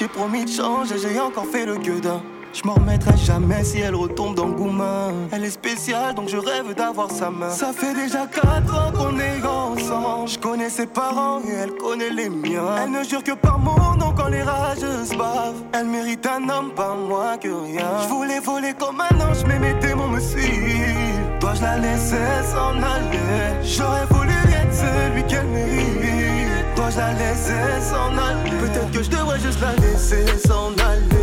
J'ai promis de changer, j'ai encore fait le gueudin. Je m'en remettrai jamais si elle retombe dans le. Elle est spéciale donc je rêve d'avoir sa main. Ça fait déjà 4 ans qu'on est ensemble. Je connais ses parents et elle connaît les miens. Elle ne jure que par mon nom quand les rageuses bavent. Elle mérite un homme, pas moins que rien. Je voulais voler comme un ange, mais mes démons me suivent. Dois-je la laisser s'en aller? J'aurais voulu être celui qu'elle mérite. Dois-je la laisser s'en aller? Peut-être que je devrais juste la laisser s'en aller.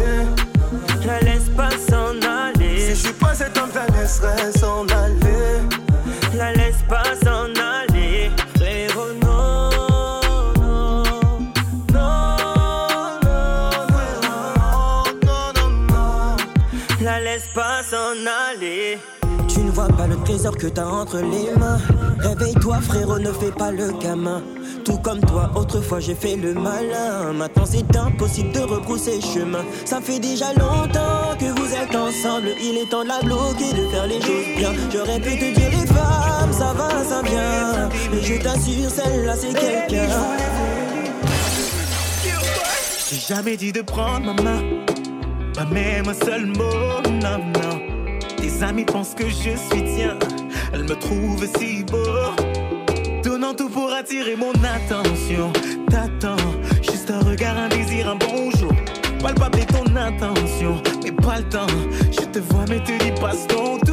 Je suis pas cet homme, la laisserai s'en aller. La laisse pas s'en vois pas le trésor que t'as entre les mains. Réveille-toi, frérot, ne fais pas le gamin. Tout comme toi, autrefois j'ai fait le malin. Maintenant c'est impossible de rebrousser chemin. Ça fait déjà longtemps que vous êtes ensemble. Il est temps de la bloquer, de faire les choses bien. J'aurais pu te dire les femmes, ça va, ça vient. Mais je t'assure, celle-là c'est quelqu'un. J'ai jamais dit de prendre ma main, pas même un seul mot. Tes amis pensent que je suis tien, elle me trouve si beau. Donnant tout pour attirer mon attention. T'attends, juste un regard, un désir, un bonjour. Palpable est ton intention, mais pas le temps. Je te vois, mais te dis passe ton tour.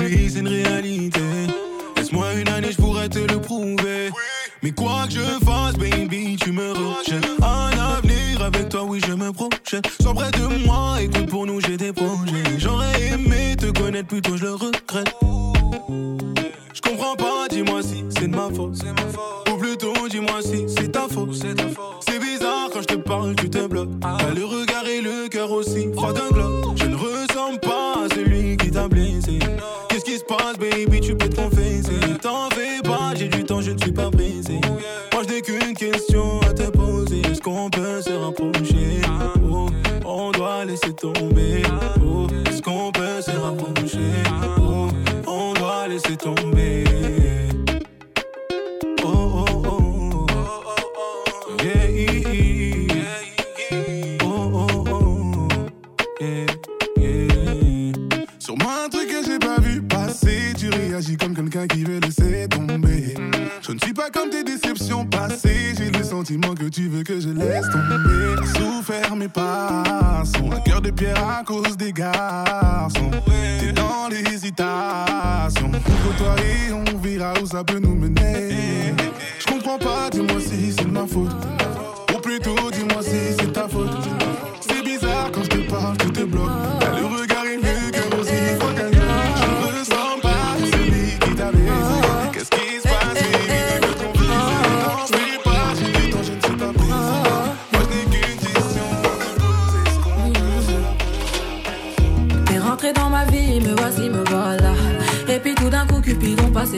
Ne suis pas comme lui c'est une réalité J'ai le sentiment que tu veux que je laisse tomber. T'as souffert, mais passons. Un cœur de pierre à cause des garçons. T'es dans l'hésitation. Ouvre-toi et on verra où ça peut nous mener. Je comprends pas, dis-moi si c'est ma faute. Ou plutôt, dis-moi si c'est ta faute. C'est bizarre quand je te parle, tout te bloque. Le regard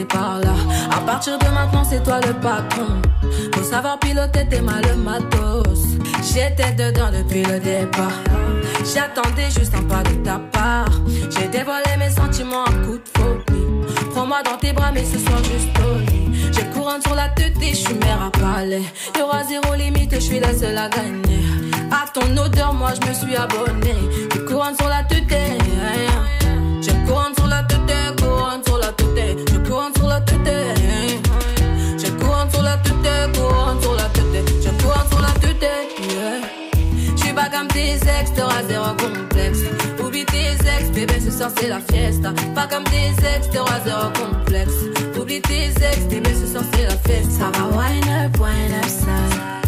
Par là. À partir de maintenant, c'est toi le patron. Faut savoir piloter tes mal matos. J'étais dedans depuis le départ. J'attendais juste un pas de ta part. J'ai dévoilé mes sentiments à coup de folie. Prends-moi dans tes bras, mais ce soir juste au lit. J'ai couronne sur la tête et je suis mère à palais. Y'aura zéro limite, je suis la seule à gagner. À ton odeur, moi je me suis abonné. Le couronne sur la tête, couronne sur la tête. J'ai couronne sur la tête, couronne sur la tête. J'ai couronne sur la tête. Yeah. J'suis pas comme tes ex, t'auras zéro complexe. Oublie tes ex, bébé, ce soir c'est la fiesta. Pas comme tes ex, t'auras zéro complexe. Oublie tes ex, bébé, ce soir c'est la fiesta. Ça va wine up, wine up, ça.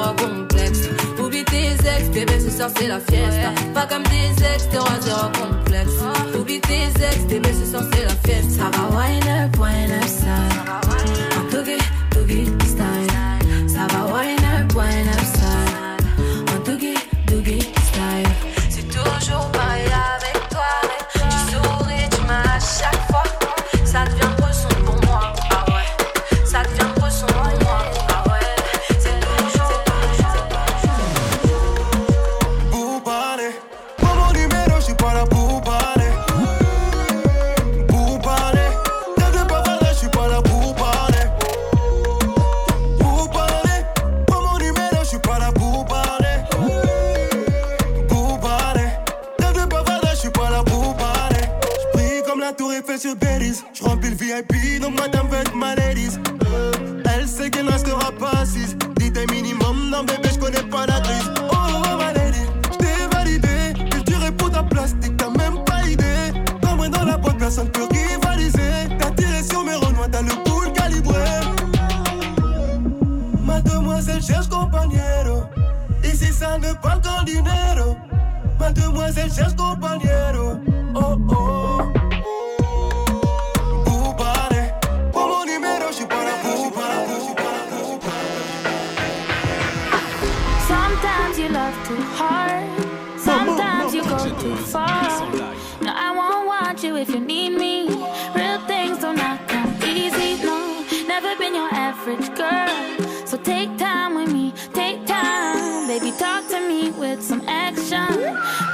Zéro complexe. Oublie tes ex, bébé, ce soir c'est la fiesta. Pas comme tes ex, t'auras zéro complexe. Oublie tes ex, bébé, ce soir c'est la fiesta. Ça va wine up, wine up, style. En tougie, tougie, style. Ça va wine up, wine up, average girl. So take time with me, take time. Baby, talk to me with some action.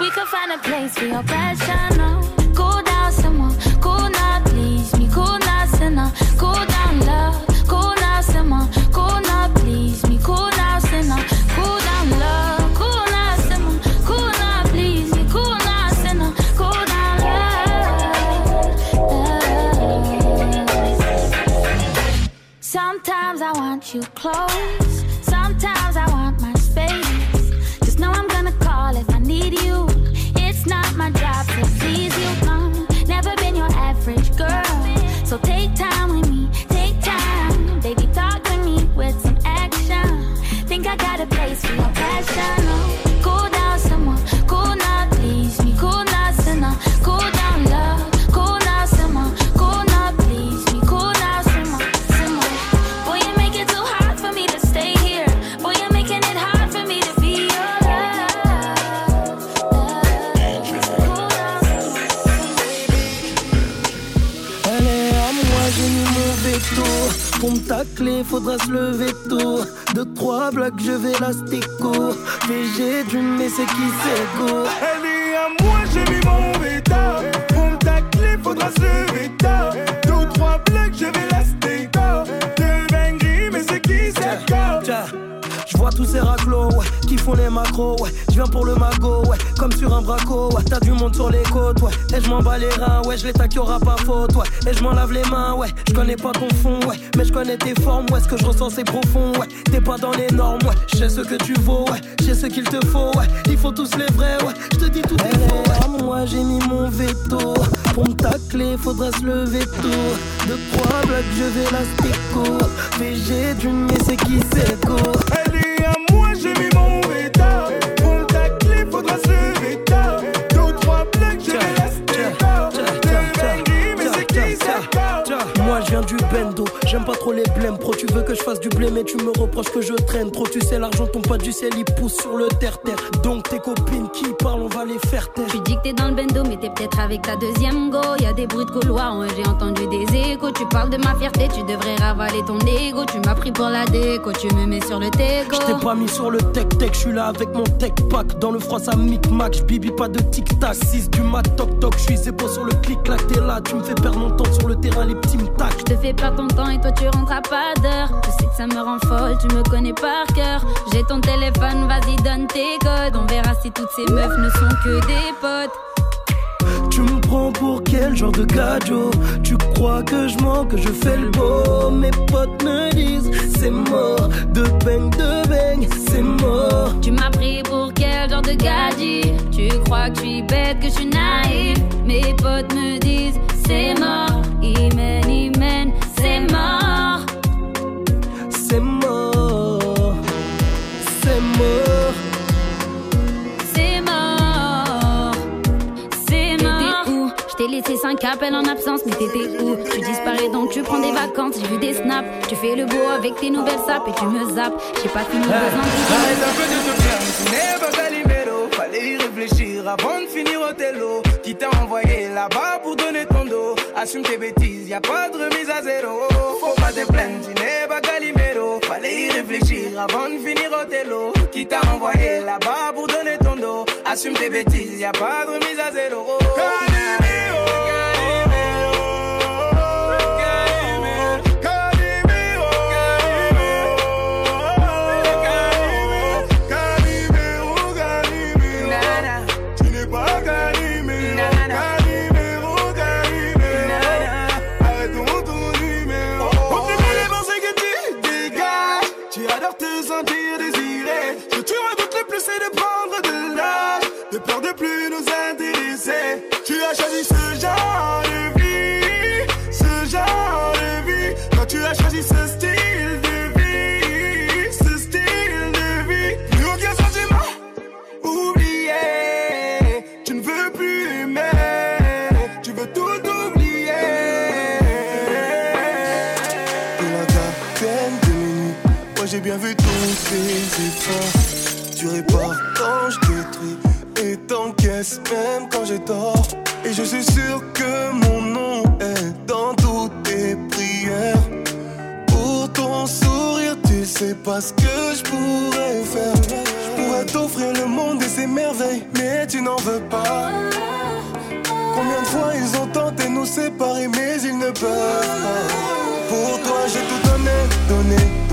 We could find a place for your passion. Oh. L'astico. VG du mais c'est qui c'est go. Elle est à moi, j'ai mis mon veto. Pour me tacler, faudra se lever tôt. Deux ou trois blocs, je vais la stéco. De dinguerie, mais c'est qui c'est go? Je vois tous ces raclos, ouais, qui font les macros, ouais. Je viens pour le magot, ouais, comme sur un braco, ouais. T'as du monde sur les côtes, ouais. Et je m'en bats les reins, ouais, je les tac, y'aura pas faute, ouais. Et je m'en lave les mains, ouais. Je connais pas ton fond, ouais. Mais je connais tes formes, ouais. Ce que je ressens, c'est profond, ouais. T'es pas dans les normes, ouais. Je sais ce que tu vaux, ouais. Je sais ce qu'il te faut, ouais. Il faut tous les vrais, ouais. Je te dis tout est faux, ouais. Moi, j'ai mis mon veto. Pour me tacler, faudra se lever tôt. De trois blocs, je vais l'astico. VG d'une, mais c'est qui c'est go. Elle viens bendo, J'aime pas trop les blèmes, pro. Tu veux que je fasse du blé, mais tu me reproches que je traîne. Trop, tu sais, l'argent tombe pas du ciel, il pousse sur le terre-terre. Donc tes copines qui parlent, on va les faire taire. Tu dis que t'es dans le bendo, mais t'es peut-être avec ta deuxième go. Y a des bruits de couloir, ouais, j'ai entendu des échos. Tu parles de ma fierté, tu devrais ravaler ton ego. Tu m'as pris pour la déco, tu me mets sur le teco. Je t'ai pas mis sur le tech-tech, je suis là avec mon tech-pack. Dans le froid, ça mic-mac, bibi pas de tic-tac. 6 du mat, toc-toc, je suis zépo sur le clic-clac. T'es là, tu me fais perdre mon temps sur le terrain, les petits tac. Je te fais ton temps et toi tu rentres à pas d'heure. Tu sais que ça me rend folle, tu me connais par cœur. J'ai ton téléphone, vas-y, donne tes codes. On verra si toutes ces meufs ne sont que des potes. Tu me prends pour quel genre de gadjo Tu crois que je mens, que je fais le beau? Mes potes me disent c'est mort De bang, de bang, c'est mort Tu m'as pris pour quel genre de gadji? Tu crois que je suis bête, que je suis naïf? Mes potes me disent c'est mort Imen, c'est mort. C'est mort. C'est mort. C'est mort. C'est mort. où? Je t'ai laissé 5 appels en absence mais t'étais où? Tu disparais donc tu prends des vacances. J'ai vu des snaps. Tu fais le beau avec tes nouvelles sapes Et tu me zappes. J'ai pas fini besoin Arrête un peu de te faire, mais ce n'est pas Calimero. Fallait y réfléchir avant de finir au télo. Qui t'a envoyé là-bas pour donner ton dos. Assume tes bêtises, y a pas de remise à zéro. Faut pas te plaindre, tu n'es pas Calimero. Fallait y réfléchir avant de finir au télo. Qui t'a envoyé là-bas pour donner ton dos. Assume tes bêtises, y a pas de remise à zéro.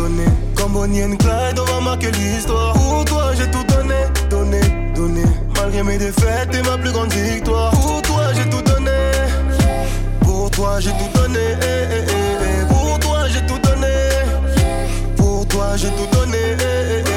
Donné. Comme Bonnie and Clyde, on va marquer l'histoire. Pour toi, j'ai tout donné, donné, donné. Malgré mes défaites et ma plus grande victoire. Pour toi, j'ai tout donné. Pour toi, j'ai tout donné. eh, eh, eh. Pour toi, j'ai tout donné. Pour toi, j'ai tout donné.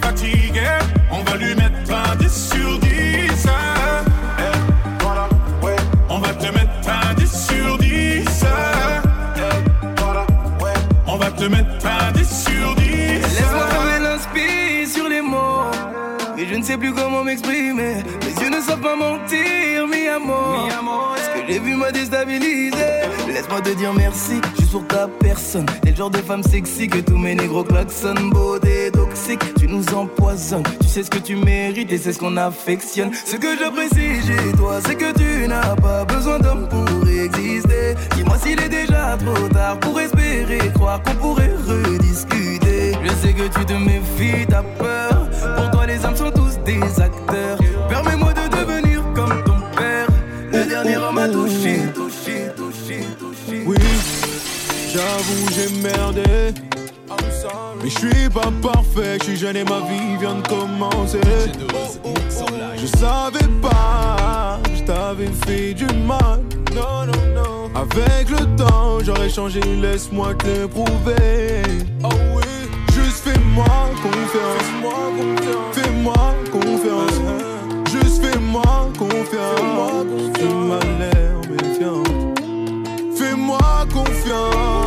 Fatigué. On va lui mettre un 10 sur 10. hein. Eh. On va te mettre un 10 sur 10. hein. Eh. On va te mettre un 10 sur 10. Ne sais plus comment m'exprimer. Mes yeux ne savent pas mentir, mi amour. Ce que j'ai vu m'a déstabilisé. Laisse-moi te dire merci, juste pour ta personne. T'es le genre de femme sexy que tous mes négros klaxonnent. Beauté toxique, tu nous empoisonnes. Tu sais ce que tu mérites et c'est ce qu'on affectionne. Ce que j'apprécie chez toi, c'est que tu n'as pas besoin d'homme pour exister. Dis-moi s'il est déjà trop tard pour espérer croire qu'on pourrait rediscuter. Je sais que tu te méfies, t'as peur. Pour toi, des acteurs. Permets-moi de devenir comme ton père. Le dernier homme a touché, touché, touché, touché. Oui, j'avoue j'ai merdé. Mais je suis pas parfait, je suis jeune et ma vie vient de commencer. Je savais pas, je t'avais fait du mal. Non, non, non. Avec le temps, j'aurais changé, laisse-moi te le prouver. Oh oui, fais-moi confiance. Fais-moi confiance. Juste fais-moi confiance. Tu m'as l'air méfiant. Fais-moi confiance.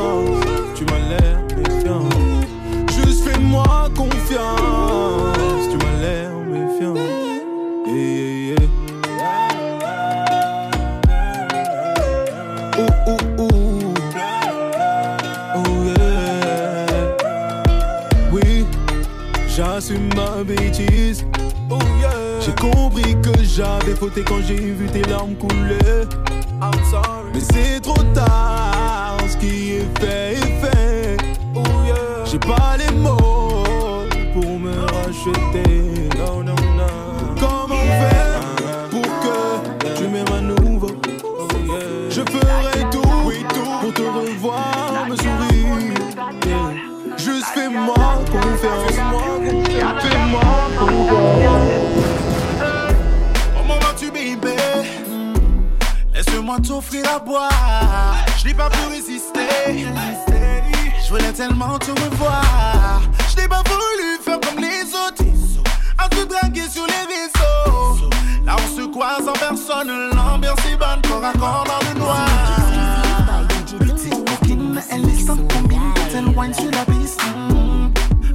J'avais fauté quand j'ai vu tes larmes couler. I'm sorry. Mais c'est trop tard, À boire. Je n'ai pas pu résister. Je voulais tellement te revoir. Je n'ai pas voulu faire comme les autres. À te draguer sur les réseaux. Là, on se croise en personne. L'ambiance est bonne, corps à corps dans le noir. Elle est sans combine. Elle wine sur la piste.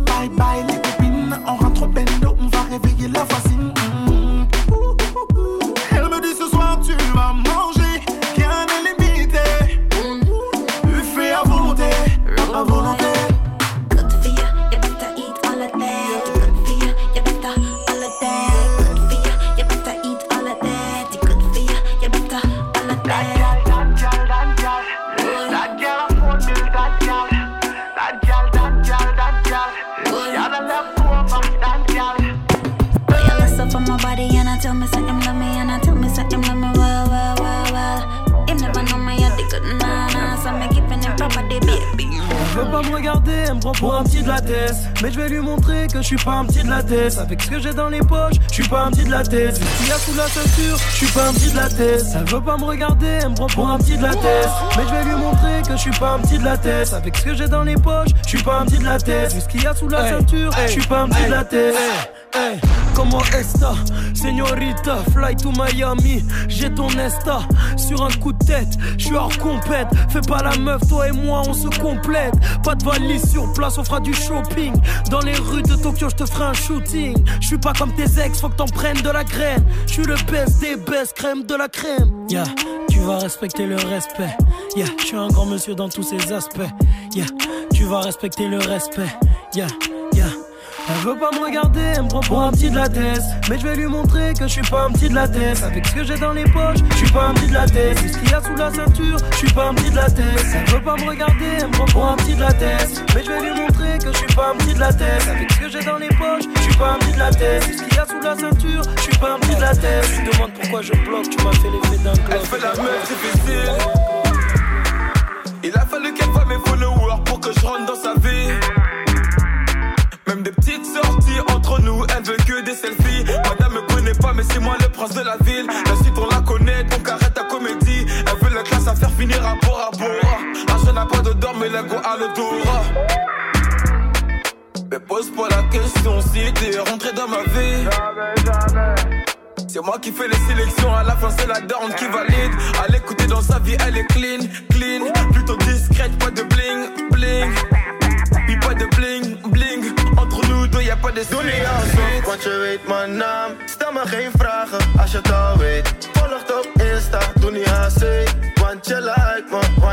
Bye bye, les copines. On rentre au bendo, on va réveiller la voisine. Prend pour un petit de la tête. Mais je vais lui montrer que je suis pas un petit de la tête. Avec ce que j'ai dans les poches, je suis pas un petit de la tête. Ce qu'il y a sous la ceinture, je suis pas un petit de la tête. Elle veut pas me regarder, elle me prend pour un petit de la tête. Mais je vais lui montrer que je suis pas un petit de la tête. Avec ce que j'ai dans les poches, je suis pas un petit de la tête. Vu ce qu'il y a sous la ceinture, je suis pas un petit de la tête. Hey, comment esta, señorita, fly to Miami, j'ai ton esta sur un coup de tête, je suis hors compète, fais pas la meuf, toi et moi on se complète, pas de valise sur place, on fera du shopping, dans les rues de Tokyo je te ferai un shooting, je suis pas comme tes ex, faut que t'en prennes de la graine, je suis le best des best, crème de la crème, yeah, tu vas respecter le respect, yeah, je un grand monsieur dans tous ses aspects, yeah, tu vas respecter le respect, yeah. Elle veut pas me regarder, elle me prend pour un petit de la tête. Mais je vais lui montrer que je suis pas un petit de la tête. Avec ce que j'ai dans les poches, je suis pas un petit de la tête. Vu ce qu'il y a sous la ceinture, je suis pas un petit de la tête. Elle veut pas me regarder, elle me prend pour un petit de la tête. Mais je vais lui montrer que je suis pas un petit de la tête. Avec ce que j'ai dans les poches, je suis pas un petit de la tête. Vu ce qu'il y a sous la ceinture, je suis pas un petit de la tête. Tu te demandes pourquoi je bloque, tu m'as fait l'effet d'un. Elle fait la meuf difficile. Il a fallu qu'elle voie mes followers pour que je rentre dans sa vie. Sorties entre nous, elle veut que des selfies. Madame me connaît pas, mais c'est moi le prince de la ville. La suite on la connaît, donc arrête ta comédie. Elle veut la classe à faire finir à bord à bord. Argent n'a pas de dents, mais l'ego a le dos. Mais pose pas la question si t'es rentré dans ma vie. C'est moi qui fais les sélections, à la fin c'est la dorne qui valide. À l'écouter dans sa vie, elle est clean, clean. Plutôt discrète, pas de bling, bling. Puis pas de bling, bling. Pas de Doe niet alsof, want je weet mijn naam. Stel me geen vragen als je het al weet. Volgt op Insta, doe niet haast, want je like me.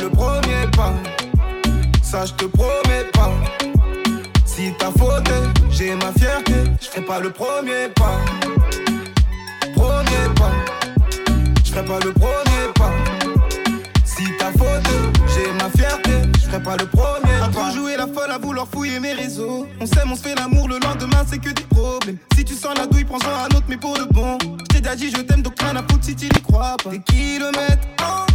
Le premier pas. Ça, je te promets pas. Si t'as faute, j'ai ma fierté. Je ferai pas le premier pas. Premier pas. Je ferai pas le premier pas. Si t'as faute, j'ai ma fierté. Je ferai pas le premier pas. À trop jouer la folle, à vouloir fouiller mes réseaux. On s'aime, on se fait l'amour, le lendemain, c'est que des problèmes. Si tu sens la douille, prends-en un autre, mais pour de bon. Je t'ai déjà dit, je t'aime, donc rien à foutre si tu n'y crois pas. Des kilomètres mots.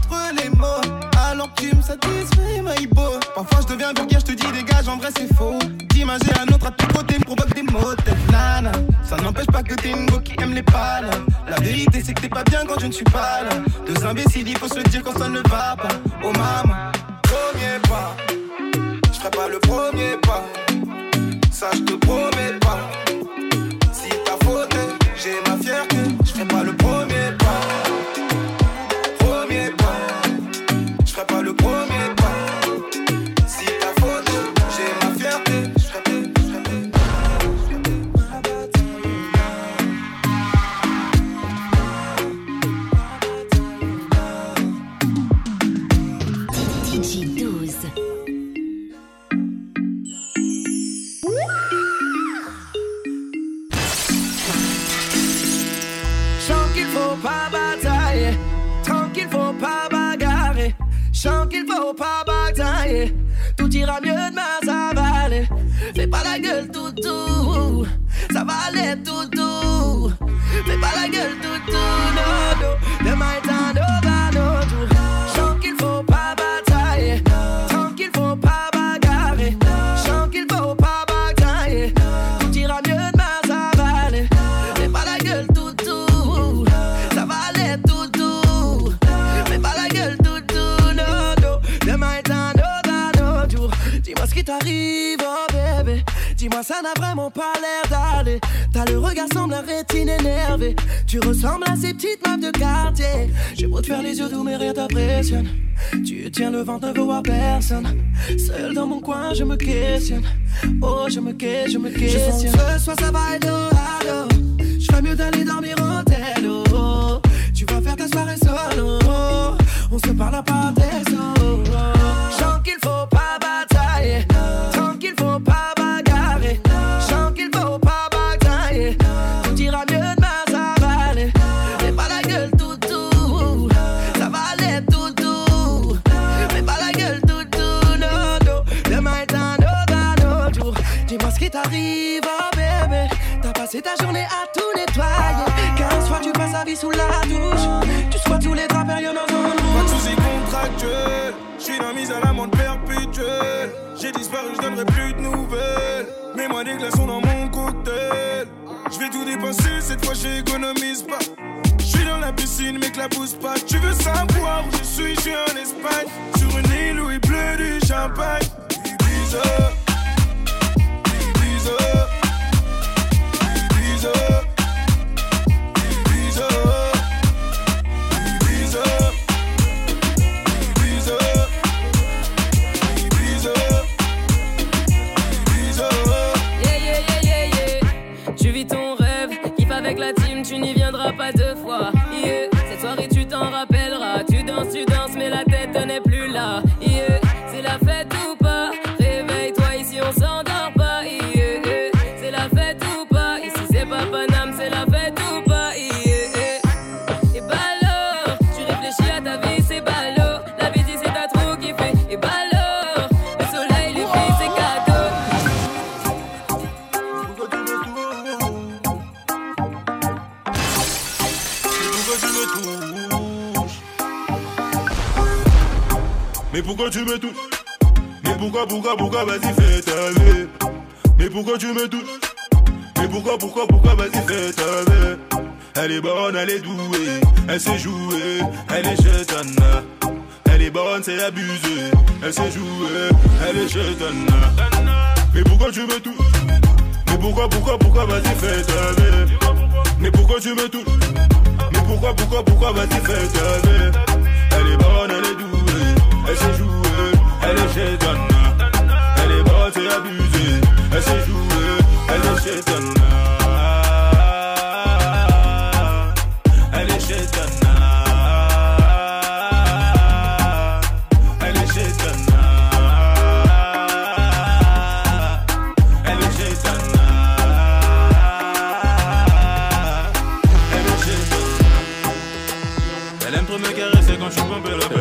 Que. Parfois, je deviens vulgaire, je te dis, dégage, en vrai, c'est faux. D'imager un autre à tes côtés me provoque des mots de nana. Ça n'empêche pas que t'es une go qui aime les pales. La vérité, c'est que t'es pas bien quand je ne suis pas là. Deux imbéciles, il faut se dire quand ça ne va pas. Oh maman, premier pas. Je ferai pas le premier pas. Ça, je ira mieux demain ça va aller. Fais pas la gueule toutou, ça va aller toutou. Fais pas la gueule toutou, T'as le regard semble la rétine énervée. Tu ressembles à ces petites meufs de quartier. J'ai beau te faire les yeux doux, mais rien t'impressionne. Tu tiens le ventre, ne veux voir personne. Seul dans mon coin, je me questionne. Oh, je me questionne, je me questionne. Je sens que ce soir, ça va être allô. Je ferais mieux d'aller dormir au tel. Oh. Tu vas faire ta soirée solo. On se parle pas des sous la douche. Tu sois tous les draps, périodes dans un Pas de soucis contractuels, je suis dans mise à l'amende perpétuelle. J'ai disparu, je donnerai plus de nouvelles. Mets-moi des glaçons dans mon cocktail. Je vais tout dépenser, cette fois j'économise pas. Je suis dans la piscine, mais que la pousse pas. Tu veux savoir où je suis, je suis en Espagne. Sur une île où il pleut du champagne. Ibiza. pourquoi tu me touches? Mais pourquoi, pourquoi, pourquoi, vas-y, fais ta vie. Mais pourquoi tu me touches? Mais pourquoi, pourquoi, pourquoi, vas-y, fais ta vie. Elle est bonne, elle est douée, elle sait jouer, elle est chétana. Elle est bonne, c'est abusé, elle sait jouer, elle est chétana. Mais pourquoi tu me touches? Mais pourquoi, pourquoi, pourquoi, vas-y, fais ta vie. Mais pourquoi tu me touches? Mais pourquoi, pourquoi, pourquoi, vas-y, fais ta vie. Elle est bonne, elle est douée elle s'est jouée, elle est chez Donna. Elle est botte et abusée, elle s'est jouée, elle est chez Donna. Elle est chez Donna. Elle est chez Elle aime trop me caresser quand je suis pompé le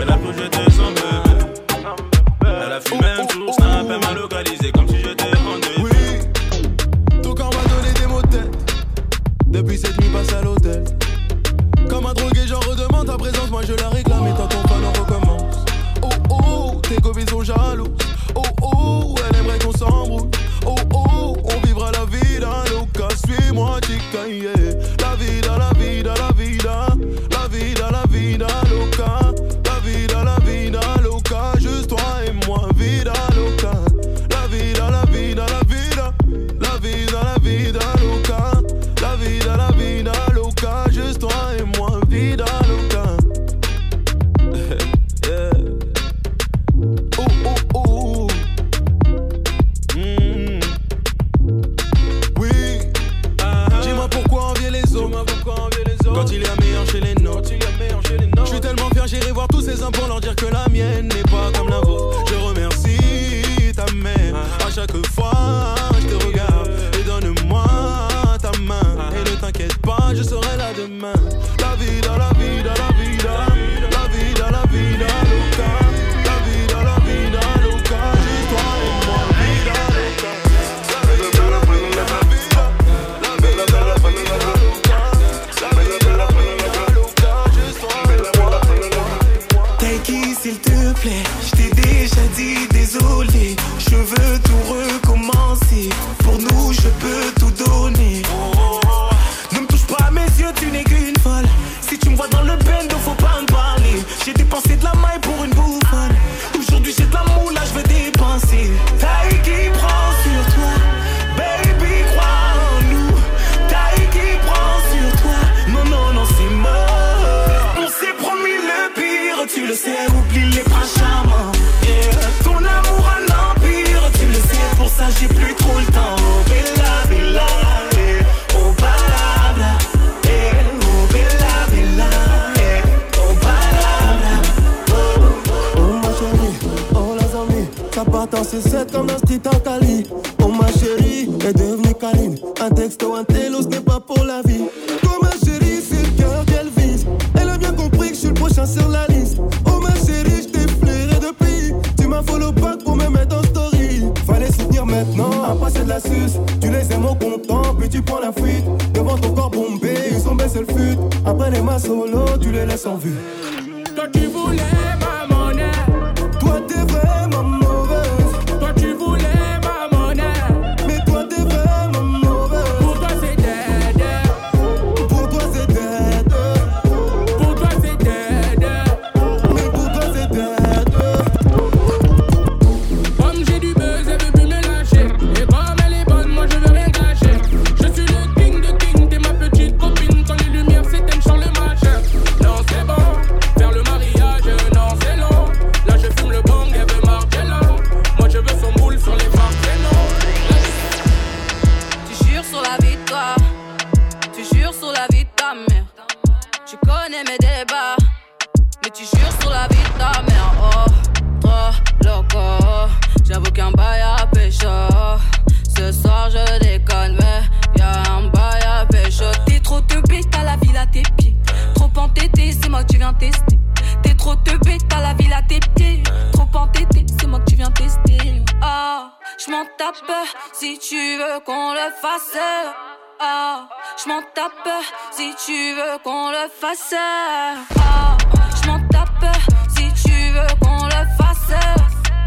Ah, je m'en tape si tu veux qu'on le fasse.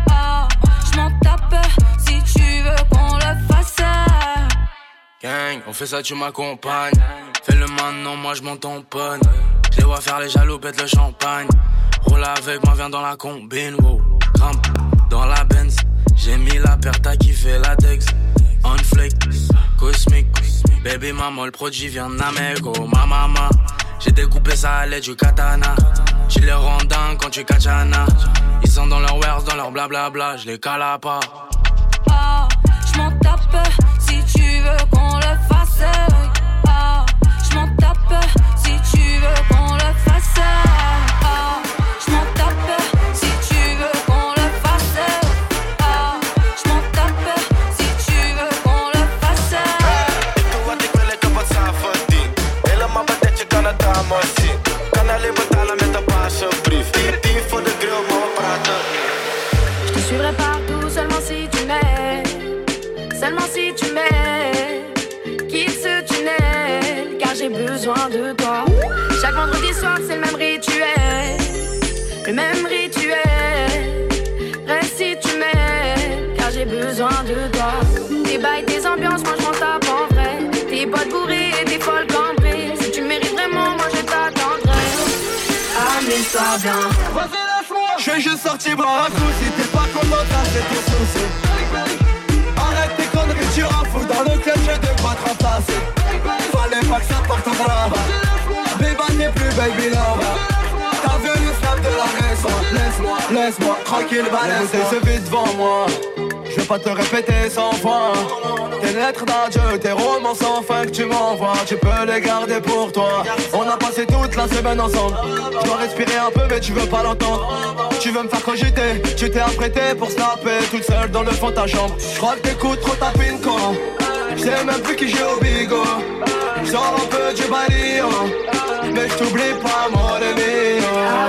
Ah, je m'en tape si tu veux qu'on le fasse. Gang, on fait ça, tu m'accompagnes. Fais le maintenant, moi je m'en tamponne. Je vois faire les jaloux, pète le champagne. Roule avec moi, viens dans la combine, wow. Grimpe dans la Benz. J'ai mis la perte, à kiffer la Dex. On flake, cosmic. Baby maman, le produit vient d'Amérique, ma maman. J'ai découpé ça à l'aide du katana. Tu les rends dingues quand tu kachana. Ils sont dans leur wares, dans leur blablabla, je les cala pas. Ah, tape si tu veux qu'on le fasse. Bien. Je suis juste sorti boire un coup Si t'es pas content t'as tes soucis. Arrête tes conneries tu rends fou Dans le club j'ai de quoi te remplacer Fallait pas que ça parte en là Béba t'es plus baby love. T'as vu le snap de la raison. Laisse-moi, laisse-moi, tranquille balance c'est vite devant moi je vais pas te répéter sans fois Tes lettres d'adieu, tes romans sans fin que tu m'envoies. Tu peux les garder pour toi. On a passé toute la semaine ensemble. Je dois respirer un peu mais tu veux pas l'entendre. Tu veux me faire cogiter. Tu t'es apprêté pour snapper Toute seule dans le fond de ta chambre. Je crois que t'écoutes trop ta quand Je sais même plus qui j'ai au bigot. Je sors un peu du bailli Mais je t'oublie pas mon ami.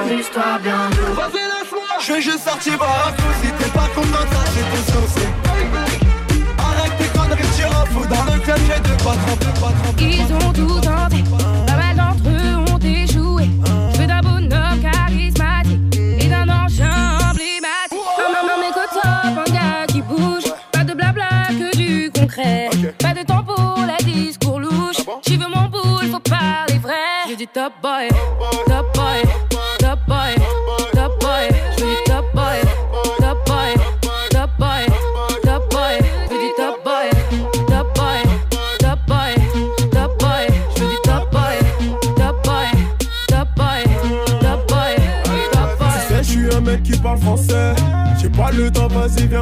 Amuse-toi bien. Je suis juste sorti voir un coup Si t'es pas content ça c'est soucis Arrête tes conneries tu rends fou Dans le club j'ai de quoi tremper, quoi tremper Ils ont tout tenté, pas mal d'entre eux ont échoué. Je veux d'un bonhomme charismatique et d'un engin emblématique. Non, non, non, mais top, un gars qui bouge. Pas de blabla, que du concret. Pas de temps pour les discours louches. J'y veux mon boule, faut parler vrai. Je veux du top boy, top boy,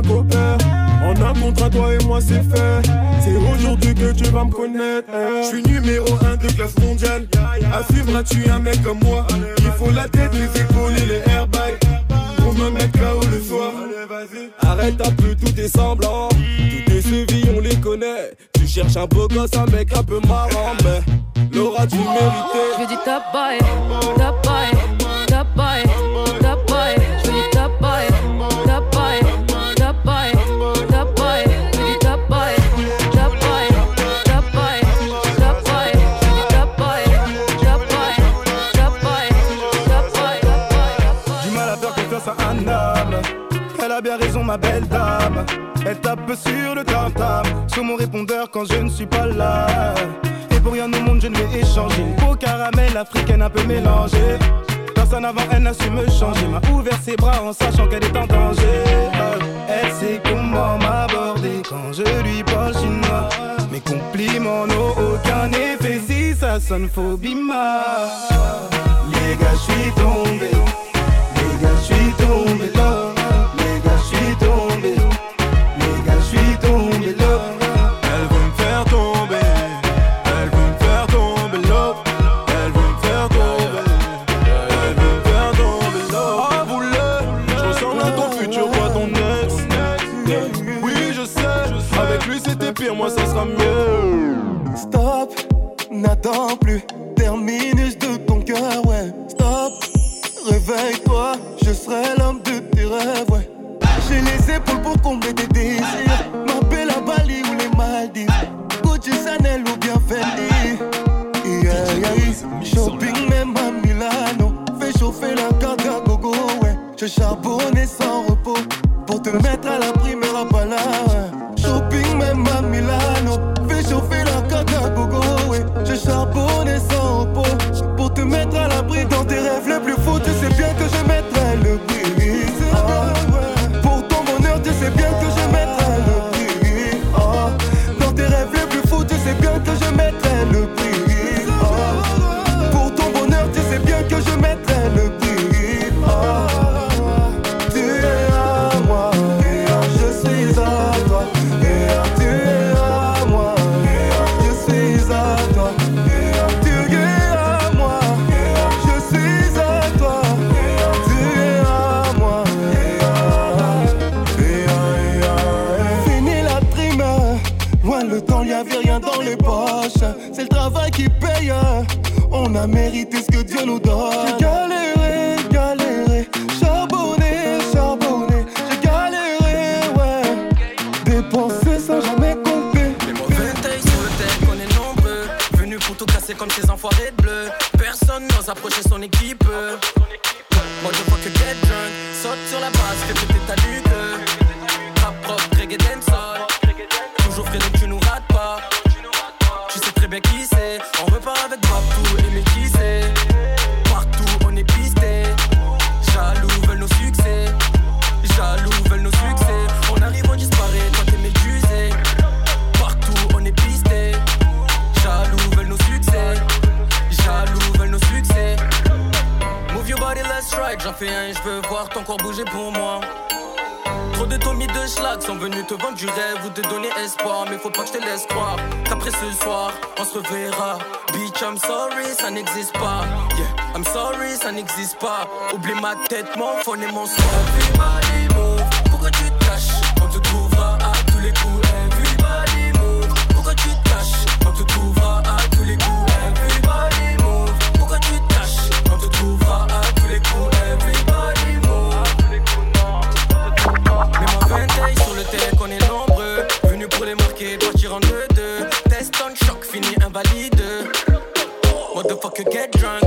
temps, vas-y, viens copain. En un contrat, toi et moi, c'est fait. C'est aujourd'hui que tu vas me connaître. Je suis numéro 1 de classe mondiale. À suivre, tu es un mec comme moi. Il faut la tête, les épaules et les airbags. Pour me mettre là-haut le soir. Arrête un peu tout est semblant. Tous tes chevilles, on les connaît. Tu cherches un beau gosse, un mec un peu marrant. Mais Laura, tu méritais. Je du top boy, top boy, top belle dame. Elle tape sur le tam-tam, sur mon répondeur quand je ne suis pas là. Et pour rien au monde, je ne vais échanger. Au caramel africaine un peu mélangée. Personne avant elle n'a su me changer. M'a ouvert ses bras en sachant qu'elle est en danger. Elle sait comment m'aborder quand je lui parle chinois. Mes compliments n'ont aucun effet si ça sonne faux bima. Les gars, je suis tombé. Les gars, je suis tombé. Tombé. Les gars, je suis tombé là. pas mérité ce que Dieu nous donne. J'ai galéré, galéré, charbonné, charbonné. J'ai galéré, ouais. Dépensé sans jamais compter. Les mauvais tailles sur le deck, on est nombreux. Venus pour tout casser comme ces enfoirés de bleu. Personne n'ose approcher son équipe. bouger pour moi. Trop de tomis de schlag sont venus te vendre du rêve ou te donner espoir. Mais faut pas que je te laisse qu'après ce soir, on se verra. Bitch, I'm sorry, ça n'existe pas. Yeah, I'm sorry, ça n'existe pas. Oublie ma tête, mon phone et mon score. get drunk.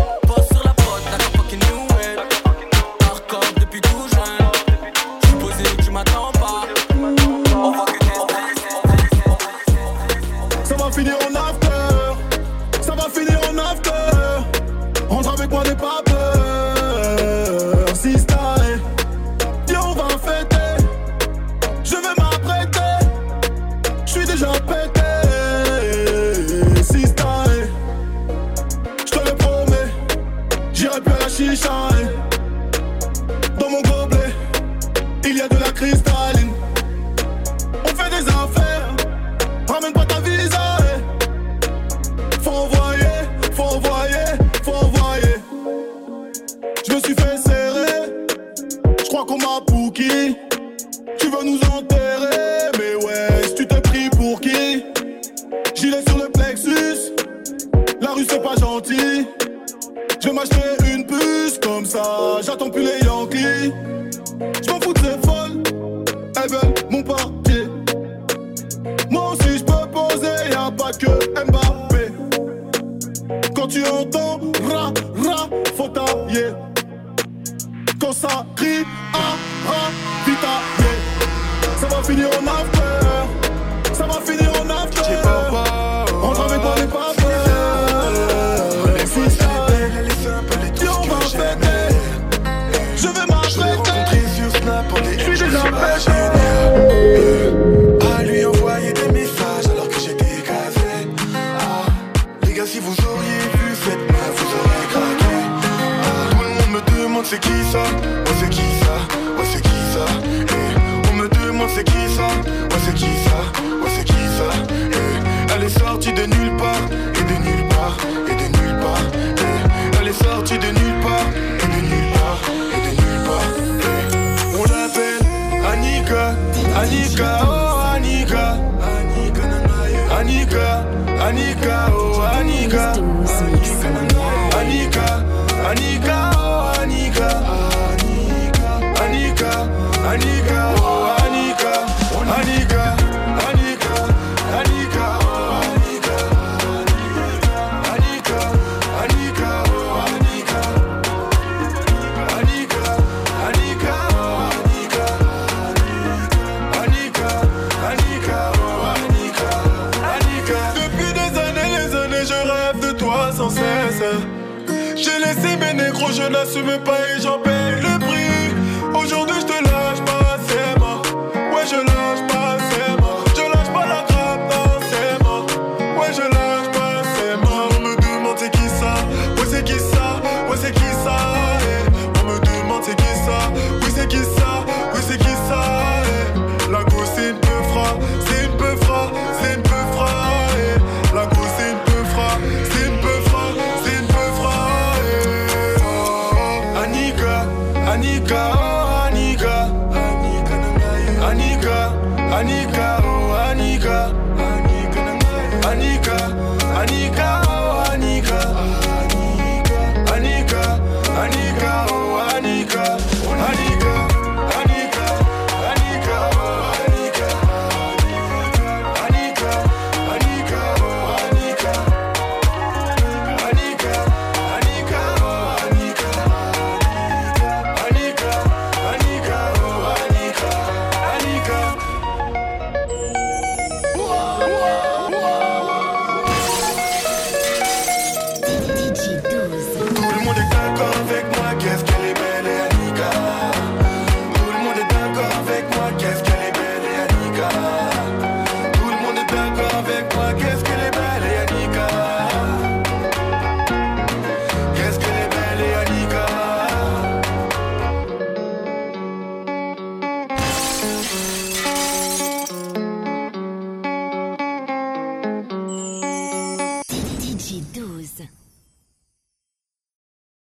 Tu vas nous enterrer, mais ouais, tu t'es pris pour qui Gilet sur le plexus, la rue c'est pas gentil. Je vais m'acheter une puce comme ça, j'attends plus les Yankees. Je m'en fous de ces folles, elles veulent mon parquet. Moi aussi je peux poser, y'a pas que Mbappé. Quand tu entends ra ra, faut tailler. Quand ça crie ah ça va finir en affaire, Ça va finir en after. On le ramène dans les coiffes. Les fous s'appellent. Les s'appellent. Et on marche avec elle. Je vais marcher avec elle. Je suis déjà pas généreux. A lui envoyer des messages alors que j'étais gazé. Ah, les gars, si vous auriez lu cette merde, vous auriez craqué. Ah, tout le monde me demande c'est qui ça. Elle est de nulle part et de nulle part.